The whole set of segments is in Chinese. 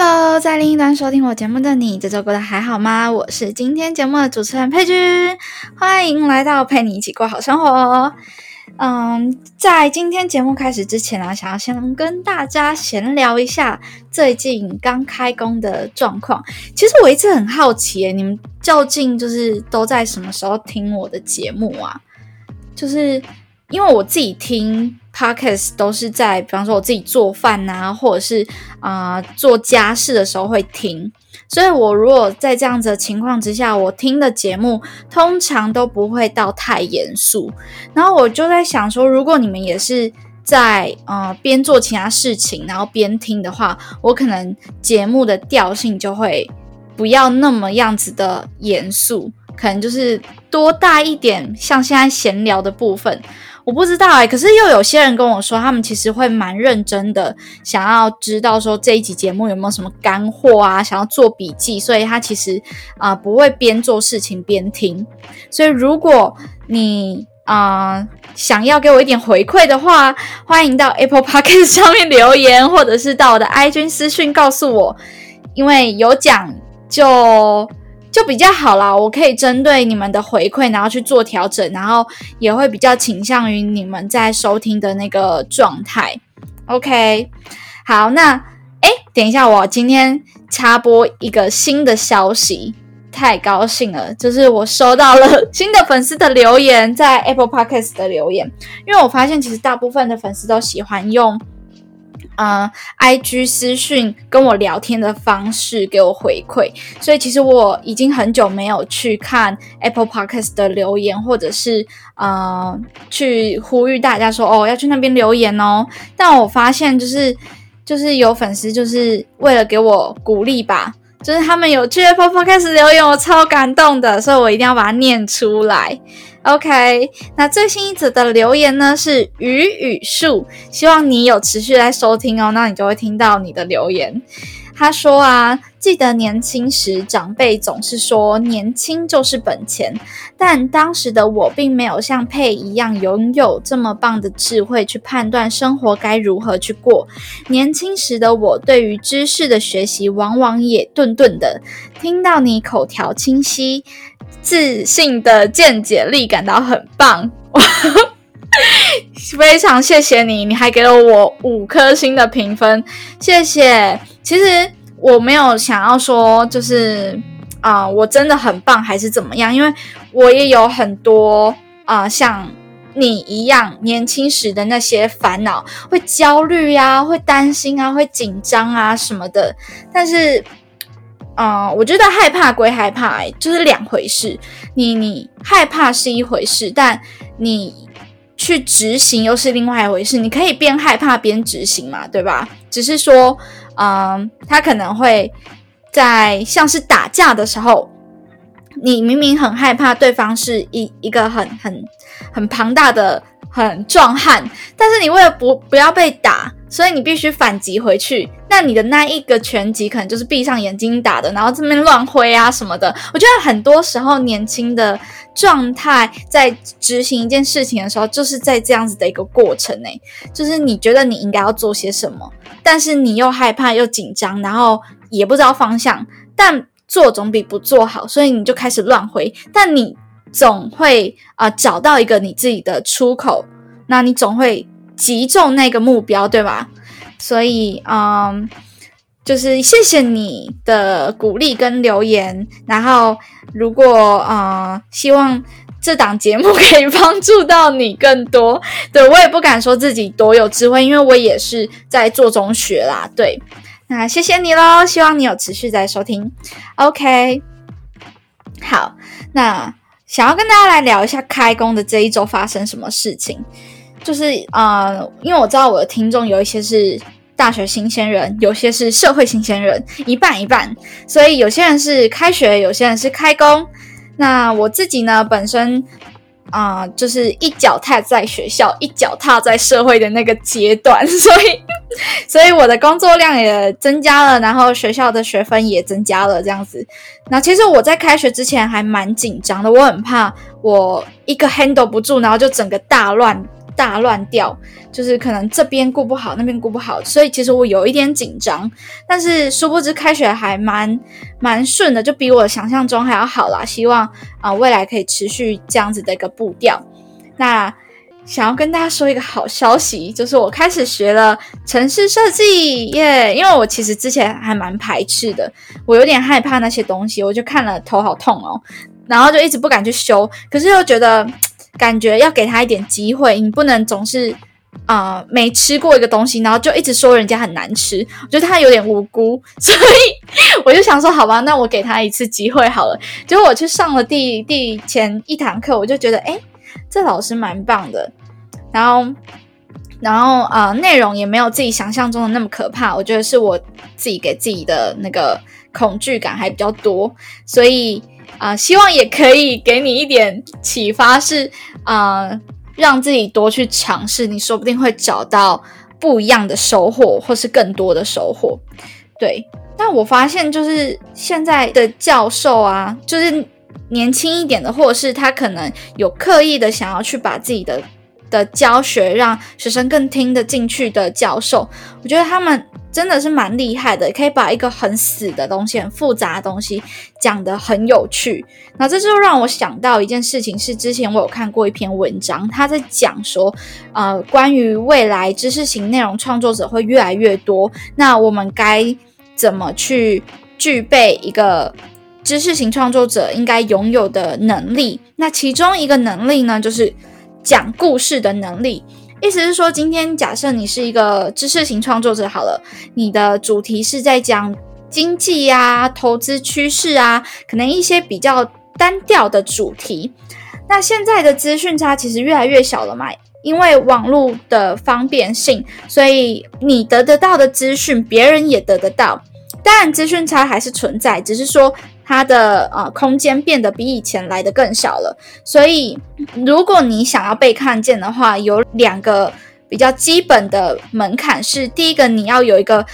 Hello，在另一端收听我节目的你，这周过得还好吗？我是今天节目的主持人佩君，欢迎来到陪你一起过好生活。嗯，在今天节目开始之前啊，想要先跟大家闲聊一下最近刚开工的状况。其实我一直很好奇，你们究竟就是都在什么时候听我的节目啊？就是因为我自己听。Podcast 都是在，比方说我自己做饭啊，或者是啊做家事的时候会听。所以，我如果在这样子的情况之下，我听的节目通常都不会到太严肃。然后我就在想说，如果你们也是在呃边做其他事情，然后边听的话，我可能节目的调性就会不要那么样子的严肃，可能就是多带一点像现在闲聊的部分。我不知道哎，可是又有些人跟我说，他们其实会蛮认真的，想要知道说这一集节目有没有什么干货啊，想要做笔记，所以他其实啊不会边做事情边听。所以如果你啊想要给我一点回馈的话，欢迎到 Apple Podcast 上面留言，或者是到我的 IG 私讯告诉我，因为有奖就。就比较好啦，我可以针对你们的回馈，然后去做调整，然后也会比较倾向于你们在收听的那个状态。OK，好，那哎，等一下，我今天插播一个新的消息，太高兴了，就是我收到了新的粉丝的留言，在 Apple Podcast 的留言，因为我发现其实大部分的粉丝都喜欢用。嗯，I G 私讯跟我聊天的方式给我回馈，所以其实我已经很久没有去看 Apple Podcast 的留言，或者是呃去呼吁大家说哦要去那边留言哦。但我发现就是就是有粉丝就是为了给我鼓励吧，就是他们有去 Apple Podcast 留言，我超感动的，所以我一定要把它念出来。OK，那最新一则的留言呢是雨雨树，希望你有持续在收听哦，那你就会听到你的留言。他说啊，记得年轻时长辈总是说年轻就是本钱，但当时的我并没有像佩一样拥有这么棒的智慧去判断生活该如何去过。年轻时的我对于知识的学习往往也顿顿的，听到你口条清晰。自信的见解力感到很棒，非常谢谢你，你还给了我五颗星的评分，谢谢。其实我没有想要说，就是啊，我真的很棒还是怎么样？因为我也有很多啊，像你一样年轻时的那些烦恼，会焦虑呀，会担心啊，会紧张啊什么的，但是。嗯，我觉得害怕归害怕，就是两回事。你你害怕是一回事，但你去执行又是另外一回事。你可以边害怕边执行嘛，对吧？只是说，嗯，他可能会在像是打架的时候，你明明很害怕对方是一一个很很很庞大的。很壮汉，但是你为了不不要被打，所以你必须反击回去。那你的那一个拳击可能就是闭上眼睛打的，然后这边乱挥啊什么的。我觉得很多时候年轻的状态在执行一件事情的时候，就是在这样子的一个过程内，就是你觉得你应该要做些什么，但是你又害怕又紧张，然后也不知道方向，但做总比不做好，所以你就开始乱挥。但你。总会啊找到一个你自己的出口，那你总会击中那个目标，对吧？所以，嗯，就是谢谢你的鼓励跟留言。然后，如果嗯，希望这档节目可以帮助到你更多，对我也不敢说自己多有智慧，因为我也是在做中学啦。对，那谢谢你喽，希望你有持续在收听。OK，好，那想要跟大家来聊一下开工的这一周发生什么事情，就是呃，因为我知道我的听众有一些是大学新鲜人，有些是社会新鲜人，一半一半，所以有些人是开学，有些人是开工。那我自己呢，本身。啊，就是一脚踏在学校，一脚踏在社会的那个阶段，所以，所以我的工作量也增加了，然后学校的学分也增加了，这样子。那其实我在开学之前还蛮紧张的，我很怕我一个 handle 不住，然后就整个大乱。大乱掉，就是可能这边顾不好，那边顾不好，所以其实我有一点紧张。但是殊不知开学还蛮蛮顺的，就比我想象中还要好啦。希望啊未来可以持续这样子的一个步调。那想要跟大家说一个好消息，就是我开始学了城市设计耶！因为我其实之前还蛮排斥的，我有点害怕那些东西，我就看了头好痛哦，然后就一直不敢去修，可是又觉得。感觉要给他一点机会，你不能总是啊没吃过一个东西，然后就一直说人家很难吃。我觉得他有点无辜，所以我就想说，好吧，那我给他一次机会好了。结果我去上了第第前一堂课，我就觉得，哎，这老师蛮棒的。然后，然后啊，内容也没有自己想象中的那么可怕。我觉得是我自己给自己的那个恐惧感还比较多，所以。啊，希望也可以给你一点启发，是啊，让自己多去尝试，你说不定会找到不一样的收获，或是更多的收获。对，但我发现就是现在的教授啊，就是年轻一点的，或者是他可能有刻意的想要去把自己的。的教学让学生更听得进去的教授，我觉得他们真的是蛮厉害的，可以把一个很死的东西、很复杂的东西讲得很有趣。那这就让我想到一件事情，是之前我有看过一篇文章，他在讲说，呃，关于未来知识型内容创作者会越来越多，那我们该怎么去具备一个知识型创作者应该拥有的能力？那其中一个能力呢，就是。讲故事的能力，意思是说，今天假设你是一个知识型创作者，好了，你的主题是在讲经济啊、投资趋势啊，可能一些比较单调的主题。那现在的资讯差其实越来越小了嘛，因为网络的方便性，所以你得得到的资讯，别人也得得到。当然，资讯差还是存在，只是说。它的呃空间变得比以前来的更小了，所以如果你想要被看见的话，有两个比较基本的门槛是：第一个，你要有一个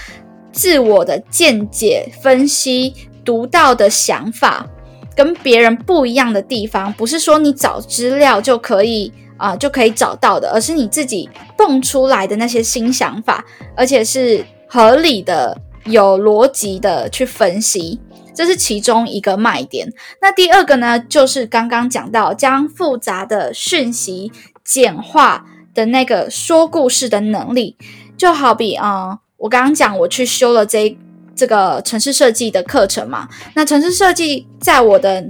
自我的见解分析、独到的想法，跟别人不一样的地方，不是说你找资料就可以啊就可以找到的，而是你自己蹦出来的那些新想法，而且是合理的、有逻辑的去分析。这是其中一个卖点。那第二个呢，就是刚刚讲到将复杂的讯息简化的那个说故事的能力。就好比啊，我刚刚讲我去修了这这个城市设计的课程嘛。那城市设计在我的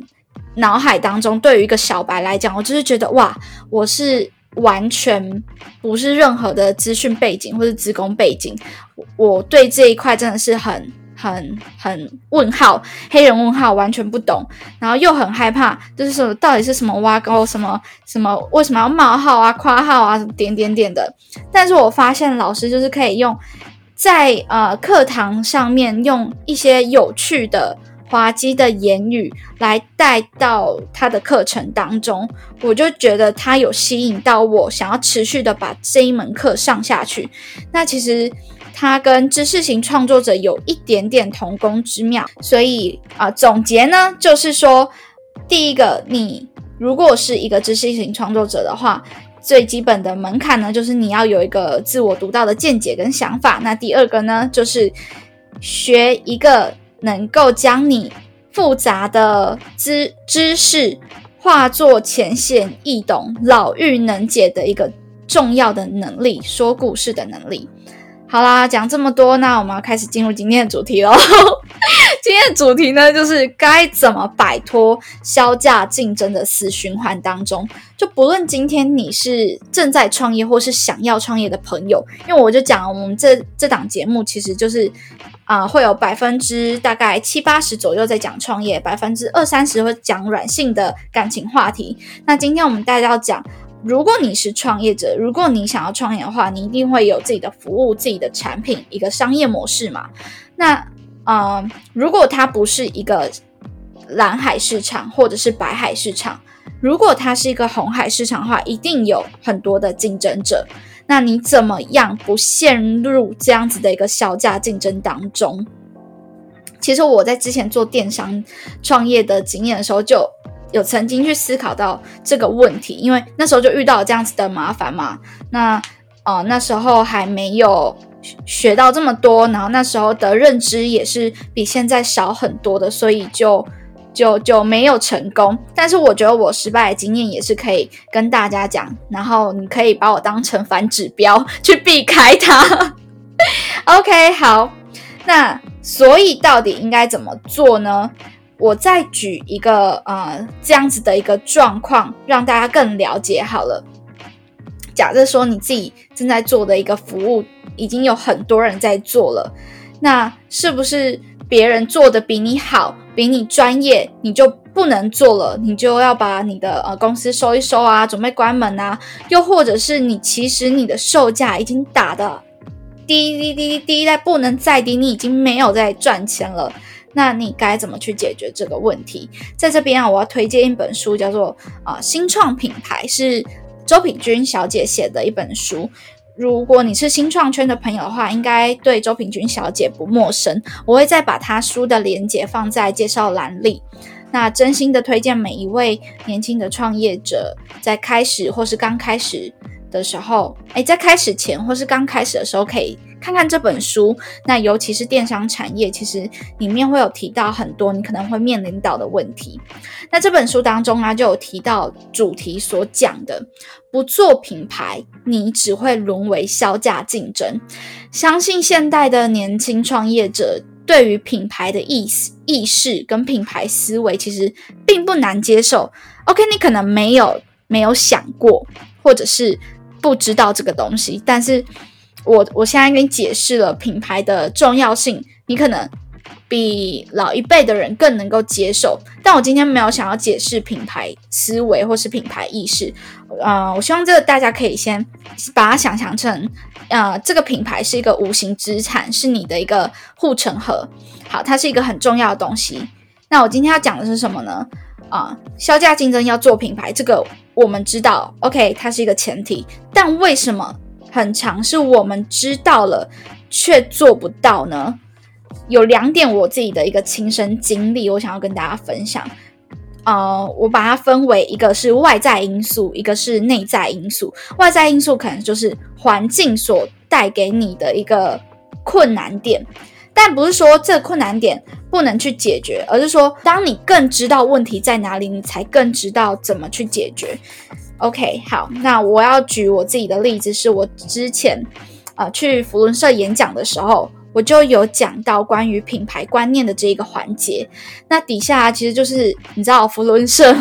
脑海当中，对于一个小白来讲，我就是觉得哇，我是完全不是任何的资讯背景或者职工背景，我对这一块真的是很。很很问号，黑人问号，完全不懂，然后又很害怕，就是说到底是什么挖沟，什么什么，为什么要冒号啊、夸号啊，点点点的。但是我发现老师就是可以用在呃课堂上面用一些有趣的、滑稽的言语来带到他的课程当中，我就觉得他有吸引到我，想要持续的把这一门课上下去。那其实。它跟知识型创作者有一点点同工之妙，所以啊，总结呢就是说，第一个，你如果是一个知识型创作者的话，最基本的门槛呢就是你要有一个自我独到的见解跟想法。那第二个呢，就是学一个能够将你复杂的知知识化作浅显易懂、老妪能解的一个重要的能力——说故事的能力。好啦，讲这么多，那我们要开始进入今天的主题喽。今天的主题呢，就是该怎么摆脱销价竞争的死循环当中。就不论今天你是正在创业，或是想要创业的朋友，因为我就讲，我们这这档节目其实就是啊，会有百分之大概七八十左右在讲创业，百分之二三十会讲软性的感情话题。那今天我们大家要讲，如果你是创业者，如果你想要创业的话，你一定会有自己的服务、自己的产品，一个商业模式嘛。那啊，如果它不是一个蓝海市场或者是白海市场，如果它是一个红海市场的话，一定有很多的竞争者。那你怎么样不陷入这样子的一个销价竞争当中？其实我在之前做电商创业的经验的时候，就有曾经去思考到这个问题，因为那时候就遇到这样子的麻烦嘛。那呃那时候还没有学到这么多，然后那时候的认知也是比现在少很多的，所以就。就就没有成功，但是我觉得我失败的经验也是可以跟大家讲，然后你可以把我当成反指标去避开它。OK，好，那所以到底应该怎么做呢？我再举一个呃这样子的一个状况，让大家更了解好了。假设说你自己正在做的一个服务，已经有很多人在做了，那是不是？别人做的比你好，比你专业，你就不能做了，你就要把你的呃公司收一收啊，准备关门啊。又或者是你其实你的售价已经打的低低低低在不能再低，你已经没有在赚钱了，那你该怎么去解决这个问题？在这边啊，我要推荐一本书，叫做啊新创品牌，是周品君小姐写的一本书。如果你是新创圈的朋友的话，应该对周平君小姐不陌生。我会再把她书的链接放在介绍栏里。那真心的推荐每一位年轻的创业者，在开始或是刚开始的时候，哎，在开始前或是刚开始的时候可以。看看这本书，那尤其是电商产业，其实里面会有提到很多你可能会面临到的问题。那这本书当中呢，就有提到主题所讲的，不做品牌，你只会沦为销价竞争。相信现代的年轻创业者对于品牌的意识、意识跟品牌思维，其实并不难接受。OK，你可能没有没有想过，或者是不知道这个东西，但是。我我现在给你解释了品牌的重要性，你可能比老一辈的人更能够接受。但我今天没有想要解释品牌思维或是品牌意识，呃，我希望这个大家可以先把它想象成，呃，这个品牌是一个无形资产，是你的一个护城河。好，它是一个很重要的东西。那我今天要讲的是什么呢？啊，销价竞争要做品牌，这个我们知道，OK，它是一个前提。但为什么？很长是我们知道了却做不到呢？有两点我自己的一个亲身经历，我想要跟大家分享。呃，我把它分为一个是外在因素，一个是内在因素。外在因素可能就是环境所带给你的一个困难点，但不是说这困难点不能去解决，而是说当你更知道问题在哪里，你才更知道怎么去解决。OK，好，那我要举我自己的例子，是我之前啊去福伦社演讲的时候，我就有讲到关于品牌观念的这一个环节。那底下其实就是你知道，福伦社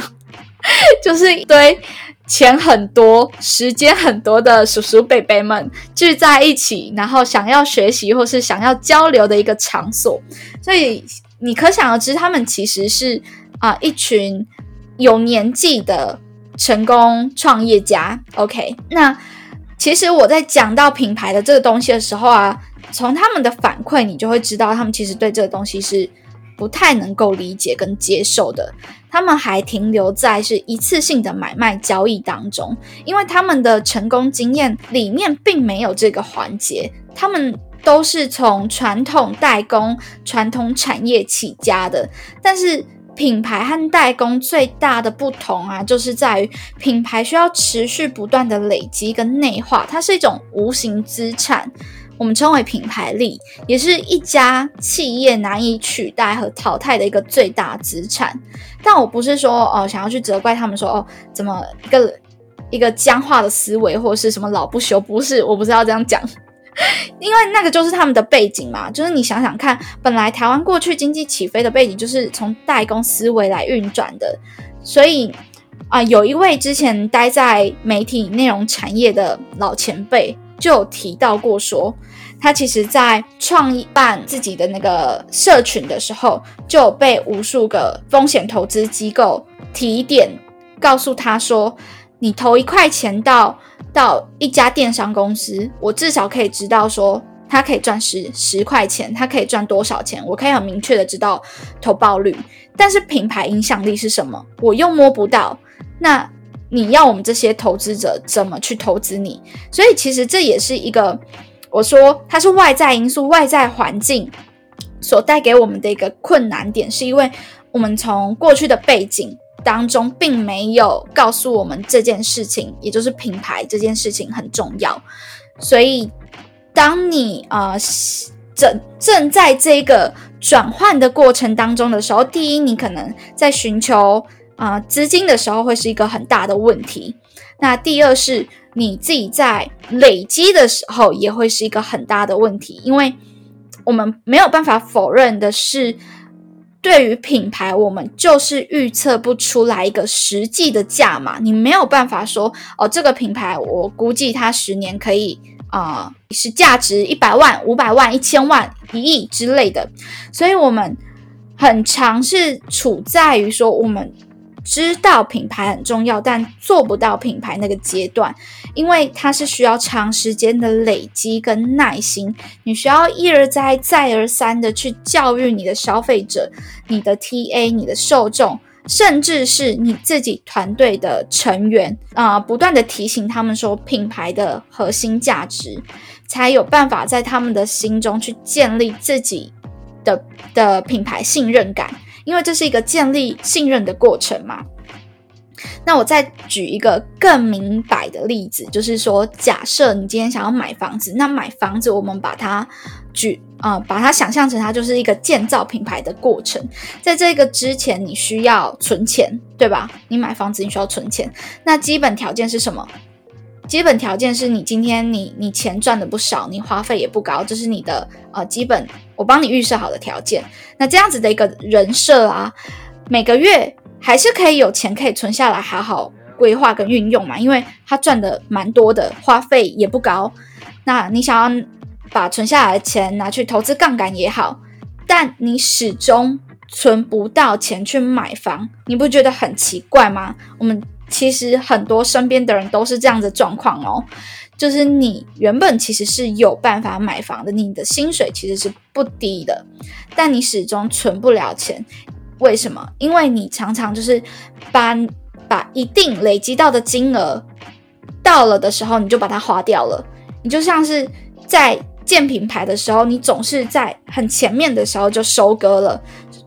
就是一堆钱很多、时间很多的叔叔伯伯们聚在一起，然后想要学习或是想要交流的一个场所。所以你可想而知，他们其实是啊一群有年纪的。成功创业家，OK。那其实我在讲到品牌的这个东西的时候啊，从他们的反馈，你就会知道他们其实对这个东西是不太能够理解跟接受的。他们还停留在是一次性的买卖交易当中，因为他们的成功经验里面并没有这个环节。他们都是从传统代工、传统产业起家的，但是。品牌和代工最大的不同啊，就是在于品牌需要持续不断的累积跟内化，它是一种无形资产，我们称为品牌力，也是一家企业难以取代和淘汰的一个最大资产。但我不是说哦，想要去责怪他们说哦，怎么一个一个僵化的思维或是什么老不休，不是，我不是要这样讲。因为那个就是他们的背景嘛，就是你想想看，本来台湾过去经济起飞的背景就是从代工思维来运转的，所以啊，有一位之前待在媒体内容产业的老前辈就有提到过说，他其实在创办自己的那个社群的时候，就被无数个风险投资机构提点，告诉他说：“你投一块钱到到一家电商公司，我至少可以知道说。”他可以赚十十块钱，他可以赚多少钱？我可以很明确的知道投报率。但是品牌影响力是什么？我又摸不到。那你要我们这些投资者怎么去投资你？所以其实这也是一个，我说它是外在因素、外在环境所带给我们的一个困难点，是因为我们从过去的背景当中并没有告诉我们这件事情，也就是品牌这件事情很重要，所以。当你啊正正在这个转换的过程当中的时候，第一，你可能在寻求啊资金的时候会是一个很大的问题。那第二是你自己在累积的时候也会是一个很大的问题，因为我们没有办法否认的是，对于品牌，我们就是预测不出来一个实际的价码。你没有办法说哦，这个品牌我估计它十年可以。啊，是价值一百万、五百万、一千万、一亿之类的，所以我们很常是处在于说，我们知道品牌很重要，但做不到品牌那个阶段，因为它是需要长时间的累积跟耐心，你需要一而再、再而三的去教育你的消费者、你的 TA、你的受众。甚至是你自己团队的成员啊，不断的提醒他们说品牌的核心价值，才有办法在他们的心中去建立自己的的品牌信任感，因为这是一个建立信任的过程嘛。那我再举一个更明白的例子，就是说，假设你今天想要买房子，那买房子我们把它举啊，把它想象成它就是一个建造品牌的过程。在这个之前，你需要存钱，对吧？你买房子你需要存钱，那基本条件是什么？基本条件是你今天你你钱赚的不少，你花费也不高，这是你的呃基本我帮你预设好的条件。那这样子的一个人设啊，每个月。还是可以有钱可以存下来，好好规划跟运用嘛，因为他赚的蛮多的，花费也不高。那你想要把存下来的钱拿去投资杠杆也好，但你始终存不到钱去买房，你不觉得很奇怪吗？我们其实很多身边的人都是这样的状况哦，就是你原本其实是有办法买房的，你的薪水其实是不低的，但你始终存不了钱。为什么？因为你常常就是把把一定累积到的金额到了的时候，你就把它花掉了。你就像是在建品牌的时候，你总是在很前面的时候就收割了，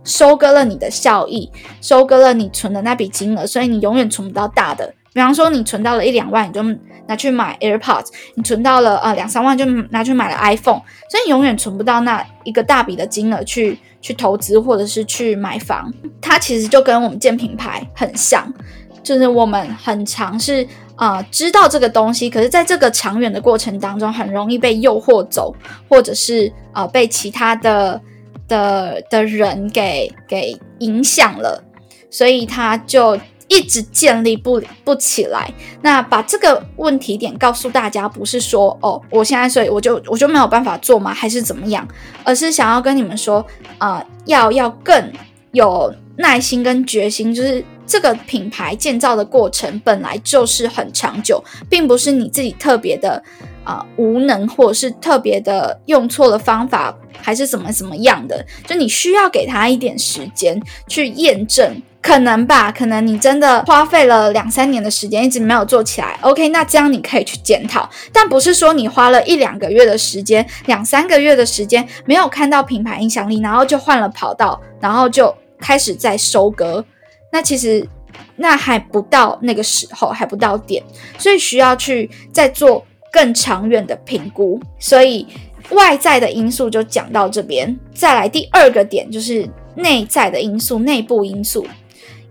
收割了你的效益，收割了你存的那笔金额，所以你永远存不到大的。比方说，你存到了一两万，你就拿去买 AirPods；你存到了呃两三万，就拿去买了 iPhone。所以你永远存不到那一个大笔的金额去去投资，或者是去买房。它其实就跟我们建品牌很像，就是我们很尝试啊知道这个东西，可是在这个长远的过程当中，很容易被诱惑走，或者是啊被其他的的的人给给影响了，所以他就。一直建立不不起来，那把这个问题点告诉大家，不是说哦，我现在所以我就我就没有办法做吗？还是怎么样？而是想要跟你们说，啊，要要更有耐心跟决心，就是这个品牌建造的过程本来就是很长久，并不是你自己特别的啊无能，或者是特别的用错了方法，还是怎么怎么样的，就你需要给他一点时间去验证。可能吧，可能你真的花费了两三年的时间，一直没有做起来。OK，那这样你可以去检讨，但不是说你花了一两个月的时间、两三个月的时间没有看到品牌影响力，然后就换了跑道，然后就开始在收割。那其实那还不到那个时候，还不到点，所以需要去再做更长远的评估。所以外在的因素就讲到这边，再来第二个点就是内在的因素、内部因素。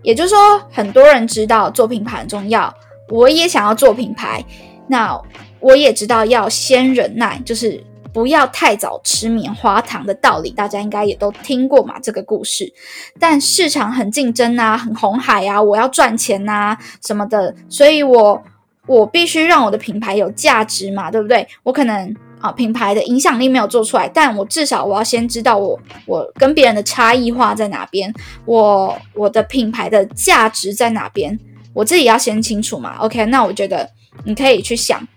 也就是说，很多人知道做品牌很重要，我也想要做品牌。那我也知道要先忍耐，就是不要太早吃棉花糖的道理，大家应该也都听过嘛这个故事。但市场很竞争啊，很红海啊，我要赚钱呐什么的，所以我我必须让我的品牌有价值嘛，对不对？我可能啊品牌的影响力没有做出来，但我至少我要先知道我我跟别人的差异化在哪边，我我的品牌的价值在哪边，我自己要先清楚嘛。OK，那我觉得你可以去想。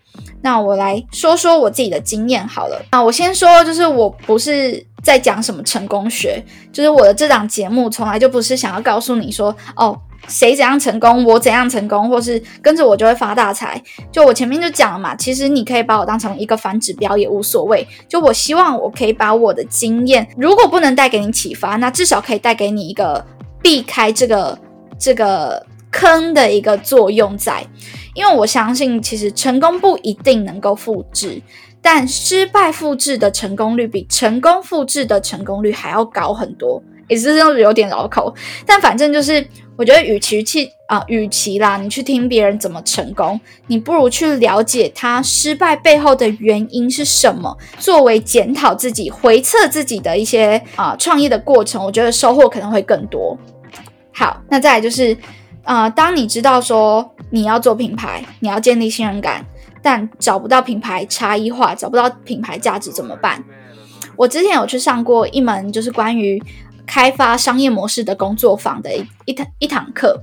那我来说说我自己的经验好了。那，我先说，就是我不是在讲什么成功学，就是我的这档节目从来就不是想要告诉你说，哦，谁怎样成功，我怎样成功，或是跟着我就会发大财。就我前面就讲了嘛，其实你可以把我当成一个反指标也无所谓。就我希望我可以把我的经验，如果不能带给你启发，那至少可以带给你一个避开这个这个坑的一个作用在。因为我相信，其实成功不一定能够复制，但失败复制的成功率比成功复制的成功率还要高很多。也是这样子有点绕口，但反正就是，我觉得与其去啊，与其啦，你去听别人怎么成功，你不如去了解他失败背后的原因是什么，作为检讨自己、回测自己的一些啊创业的过程，我觉得收获可能会更多。好，那再来就是。啊，当你知道说你要做品牌，你要建立信任感，但找不到品牌差异化，找不到品牌价值怎么办？我之前有去上过一门就是关于开发商业模式的工作坊的一一堂一堂课，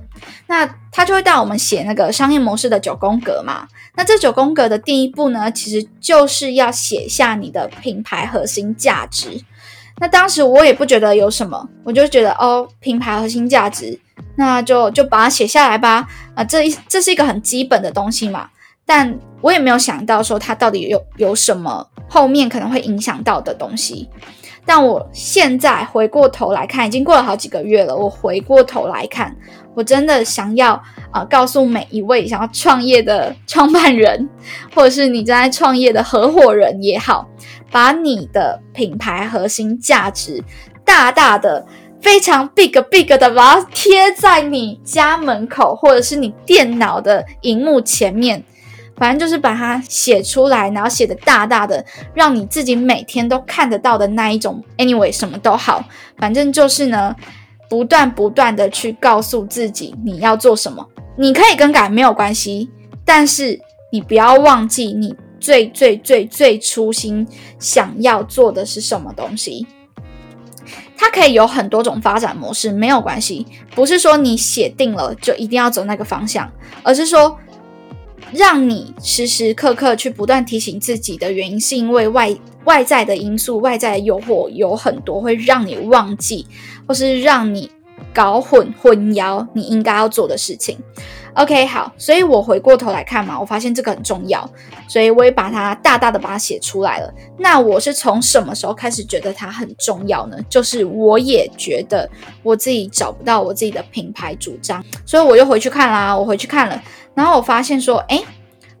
那他就会带我们写那个商业模式的九宫格嘛。那这九宫格的第一步呢，其实就是要写下你的品牌核心价值。那当时我也不觉得有什么，我就觉得哦，品牌核心价值。那就就把它写下来吧，啊，这一这是一个很基本的东西嘛，但我也没有想到说它到底有有什么后面可能会影响到的东西。但我现在回过头来看，已经过了好几个月了，我回过头来看，我真的想要啊，告诉每一位想要创业的创办人，或者是你正在创业的合伙人也好，把你的品牌核心价值大大的。非常 big big 的把它贴在你家门口，或者是你电脑的荧幕前面，反正就是把它写出来，然后写的大大的，让你自己每天都看得到的那一种。Anyway，什么都好，反正就是呢，不断不断的去告诉自己你要做什么。你可以更改没有关系，但是你不要忘记你最最最最初心想要做的是什么东西。它可以有很多种发展模式，没有关系。不是说你写定了就一定要走那个方向，而是说让你时时刻刻去不断提醒自己的原因，是因为外外在的因素、外在的诱惑有很多，会让你忘记，或是让你搞混、混淆你应该要做的事情。OK，好，所以我回过头来看嘛，我发现这个很重要，所以我也把它大大的把它写出来了。那我是从什么时候开始觉得它很重要呢？就是我也觉得我自己找不到我自己的品牌主张，所以我又回去看啦，我回去看了，然后我发现说，哎，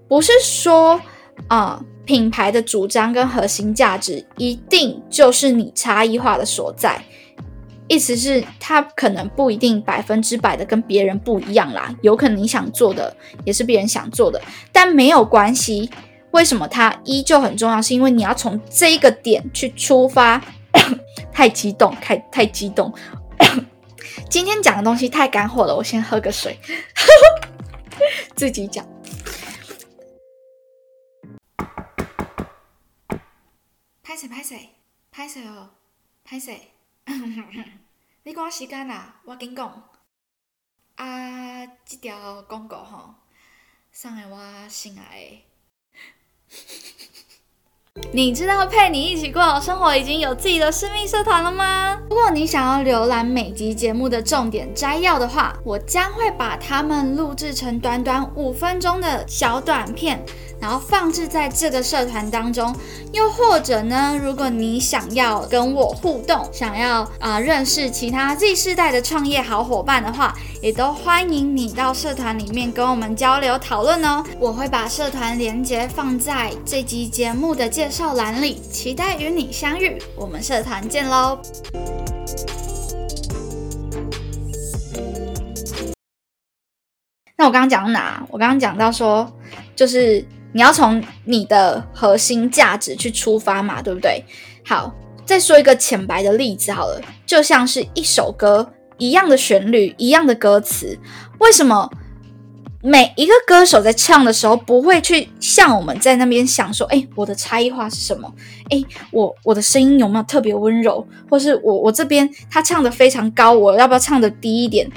不是说啊，品牌的主张跟核心价值一定就是你差异化的所在。意思是，他可能不一定百分之百的跟别人不一样啦，有可能你想做的也是别人想做的，但没有关系。为什么它依旧很重要？是因为你要从这一个点去出发。太激动，太太激动。今天讲的东西太干货了，我先喝个水。自己讲。拍谁？拍谁？拍谁哦？拍谁？你赶时间啦，我紧讲。啊，即条广告吼，送给我心爱的。你知道陪你一起过好生活已经有自己的私密社团了吗？如果你想要浏览每集节目的重点摘要的话，我将会把它们录制成短短五分钟的小短片。然后放置在这个社团当中，又或者呢，如果你想要跟我互动，想要啊认识其他 Z 世代的创业好伙伴的话，也都欢迎你到社团里面跟我们交流讨论哦。我会把社团连接放在这集节目的介绍栏里，期待与你相遇，我们社团见喽。那我刚刚讲到哪？我刚刚讲到说，就是。你要从你的核心价值去出发嘛，对不对？好，再说一个浅白的例子好了，就像是一首歌一样的旋律，一样的歌词，为什么每一个歌手在唱的时候，不会去像我们在那边想说，哎，我的差异化是什么？哎，我我的声音有没有特别温柔？或是我我这边他唱的非常高，我要不要唱的低一点？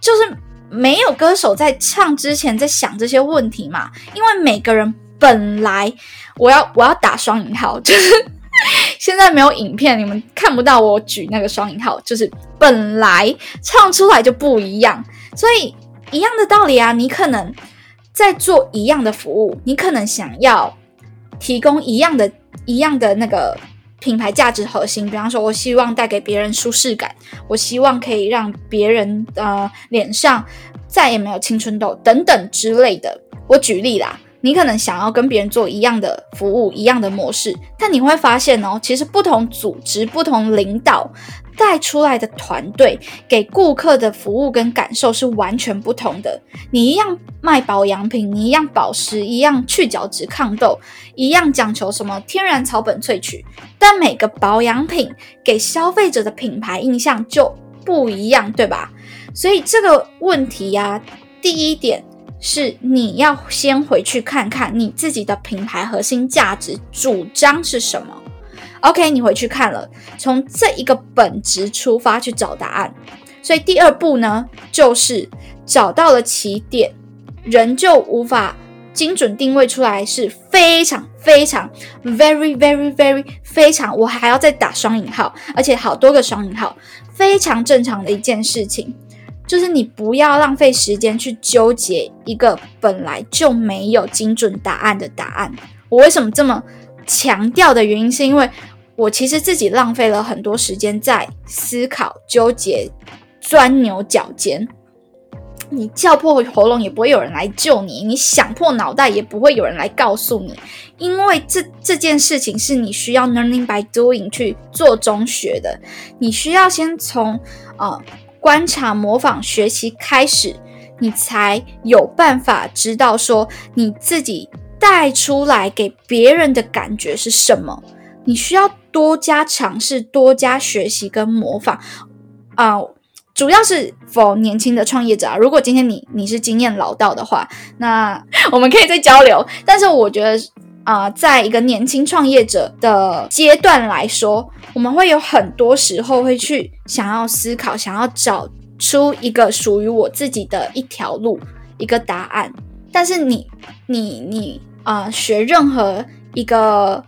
就是没有歌手在唱之前在想这些问题嘛？因为每个人本来我要我要打双引号，就是现在没有影片，你们看不到我举那个双引号，就是本来唱出来就不一样，所以。一样的道理啊，你可能在做一样的服务，你可能想要提供一样的、一样的那个品牌价值核心。比方说，我希望带给别人舒适感，我希望可以让别人呃脸上再也没有青春痘等等之类的。我举例啦，你可能想要跟别人做一样的服务、一样的模式，但你会发现哦，其实不同组织、不同领导。带出来的团队给顾客的服务跟感受是完全不同的。你一样卖保养品，你一样保湿，一样去角质抗痘，一样讲求什么天然草本萃取，但每个保养品给消费者的品牌印象就不一样，对吧？所以这个问题呀，第一点是你要先回去看看你自己的品牌核心价值主张是什么。OK，你回去看了，从这一个本质出发去找答案。所以第二步呢，就是找到了起点，人就无法精准定位出来，是非常非常 very very very 非常，我还要再打双引号，而且好多个双引号，非常正常的一件事情，就是你不要浪费时间去纠结一个本来就没有精准答案的答案。我为什么这么强调的原因，是因为。我其实自己浪费了很多时间在思考、纠结、钻牛角尖。你叫破喉咙也不会有人来救你，你想破脑袋也不会有人来告诉你，因为这这件事情是你需要 learning by doing 去做中学的。你需要先从呃观察、模仿、学习开始，你才有办法知道说你自己带出来给别人的感觉是什么。你需要多加尝试、多加学习跟模仿啊，主要是否年轻的创业者啊？如果今天你你是经验老道的话，那 我们可以再交流。但是我觉得啊，在一个年轻创业者的阶段来说，我们会有很多时候会去想要思考，想要找出一个属于我自己的一条路、一个答案。但是你你你啊，学任何一个。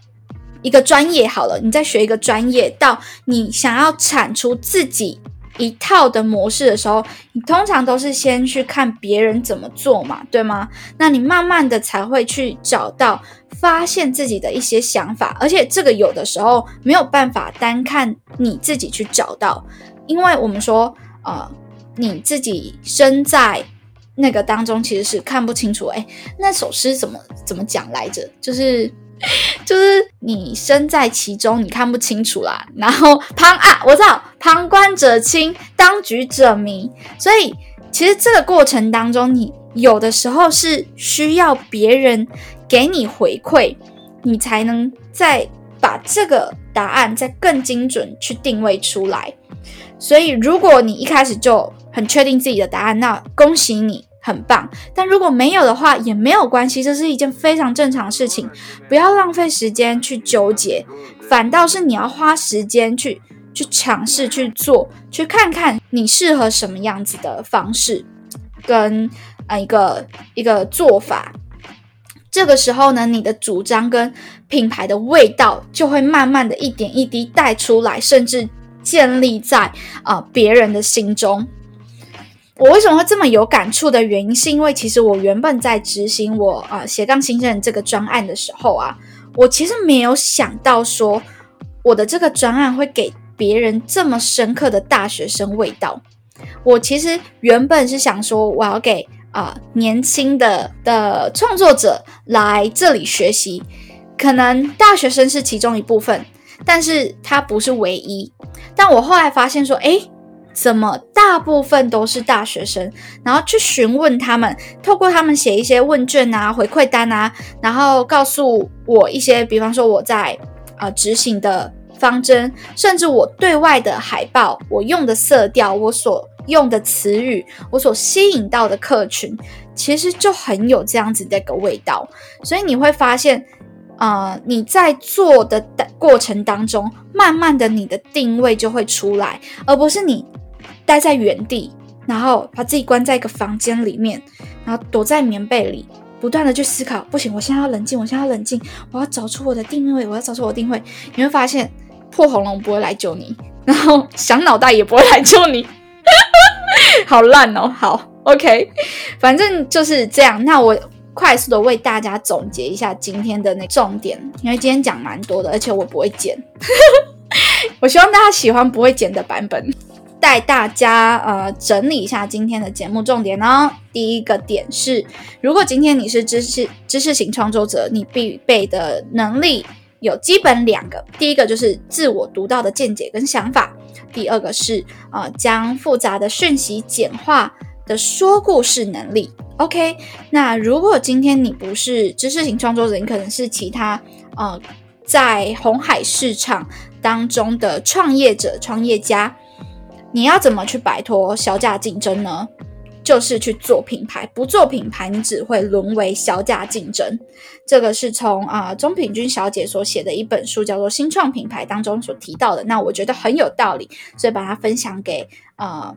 一个专业好了，你再学一个专业，到你想要产出自己一套的模式的时候，你通常都是先去看别人怎么做嘛，对吗？那你慢慢的才会去找到、发现自己的一些想法，而且这个有的时候没有办法单看你自己去找到，因为我们说，呃，你自己身在那个当中其实是看不清楚。哎，那首诗怎么怎么讲来着？就是。就是你身在其中，你看不清楚啦。然后旁啊，我知道旁观者清，当局者迷。所以其实这个过程当中，你有的时候是需要别人给你回馈，你才能再把这个答案再更精准去定位出来。所以如果你一开始就很确定自己的答案，那恭喜你。很棒，但如果没有的话也没有关系，这是一件非常正常的事情。不要浪费时间去纠结，反倒是你要花时间去去尝试去做，去看看你适合什么样子的方式跟呃一个一个做法。这个时候呢，你的主张跟品牌的味道就会慢慢的一点一滴带出来，甚至建立在啊别人的心中。我为什么会这么有感触的原因，是因为其实我原本在执行我啊斜杠新生这个专案的时候啊，我其实没有想到说我的这个专案会给别人这么深刻的大学生味道。我其实原本是想说，我要给啊年轻的的创作者来这里学习，可能大学生是其中一部分，但是他不是唯一。但我后来发现说，哎。怎么大部分都是大学生，然后去询问他们，透过他们写一些问卷啊、回馈单啊，然后告诉我一些，比方说我在呃执行的方针，甚至我对外的海报，我用的色调，我所用的词语，我所吸引到的客群，其实就很有这样子的一个味道。所以你会发现，呃，你在做的过程当中，慢慢的你的定位就会出来，而不是你待在原地，然后把自己关在一个房间里面，然后躲在棉被里。不断的去思考，不行，我现在要冷静，我现在要冷静，我要找出我的定位，我要找出我的定位。你会发现，破喉咙不会来救你，然后想脑袋也不会来救你，好烂哦。好，OK，反正就是这样。那我快速的为大家总结一下今天的那重点，因为今天讲蛮多的，而且我不会剪，我希望大家喜欢不会剪的版本。带大家呃整理一下今天的节目重点哦。第一个点是，如果今天你是知识知识型创作者，你必备的能力有基本两个。第一个就是自我独到的见解跟想法，第二个是呃将复杂的讯息简化的说故事能力。OK，那如果今天你不是知识型创作者，你可能是其他呃在红海市场当中的创业者、创业家。你要怎么去摆脱小价竞争呢？就是去做品牌，不做品牌，你只会沦为小价竞争。这个是从啊钟品君小姐所写的一本书，叫做《新创品牌》当中所提到的。那我觉得很有道理，所以把它分享给呃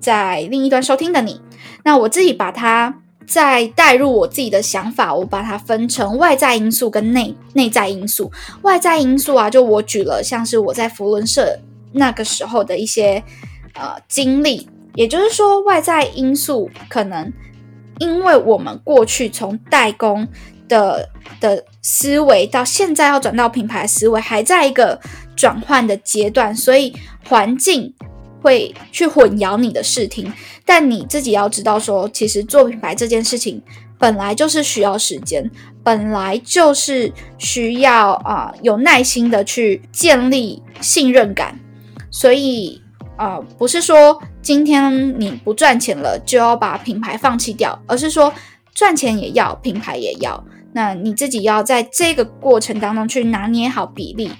在另一端收听的你。那我自己把它再带入我自己的想法，我把它分成外在因素跟内内在因素。外在因素啊，就我举了像是我在福伦社那个时候的一些。呃，经历，也就是说，外在因素可能因为我们过去从代工的的思维到现在要转到品牌思维，还在一个转换的阶段，所以环境会去混淆你的视听。但你自己要知道，说其实做品牌这件事情本来就是需要时间，本来就是需要啊有耐心的去建立信任感，所以。啊，不是说今天你不赚钱了就要把品牌放弃掉，而是说赚钱也要，品牌也要。那你自己要在这个过程当中去拿捏好比例。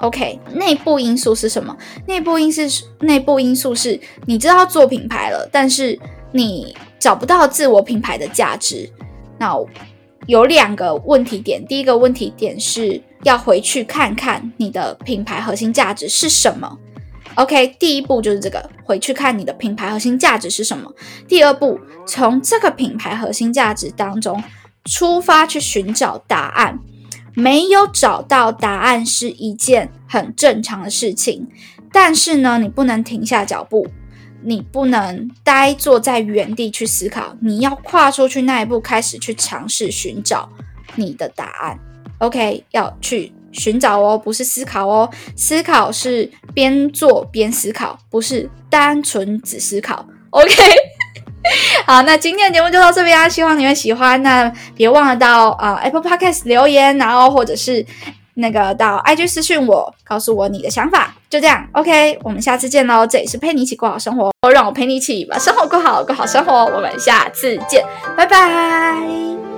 OK，内部因素是什么？内部因素内部因素是你知道做品牌了，但是你找不到自我品牌的价值。那有两个问题点，第一个问题点是要回去看看你的品牌核心价值是什么。OK，第一步就是这个，回去看你的品牌核心价值是什么。第二步，从这个品牌核心价值当中出发去寻找答案。没有找到答案是一件很正常的事情，但是呢，你不能停下脚步，你不能呆坐在原地去思考，你要跨出去那一步，开始去尝试寻找你的答案。OK，要去。寻找哦，不是思考哦，思考是边做边思考，不是单纯只思考。OK，好，那今天的节目就到这边啊，希望你们喜欢。那别忘了到啊 Apple Podcast 留言，然后或者是那个到 IG 私讯我，告诉我你的想法。就这样，OK，我们下次见喽。这里是陪你一起过好生活，让我陪你一起把生活过好，过好生活。我们下次见，拜拜。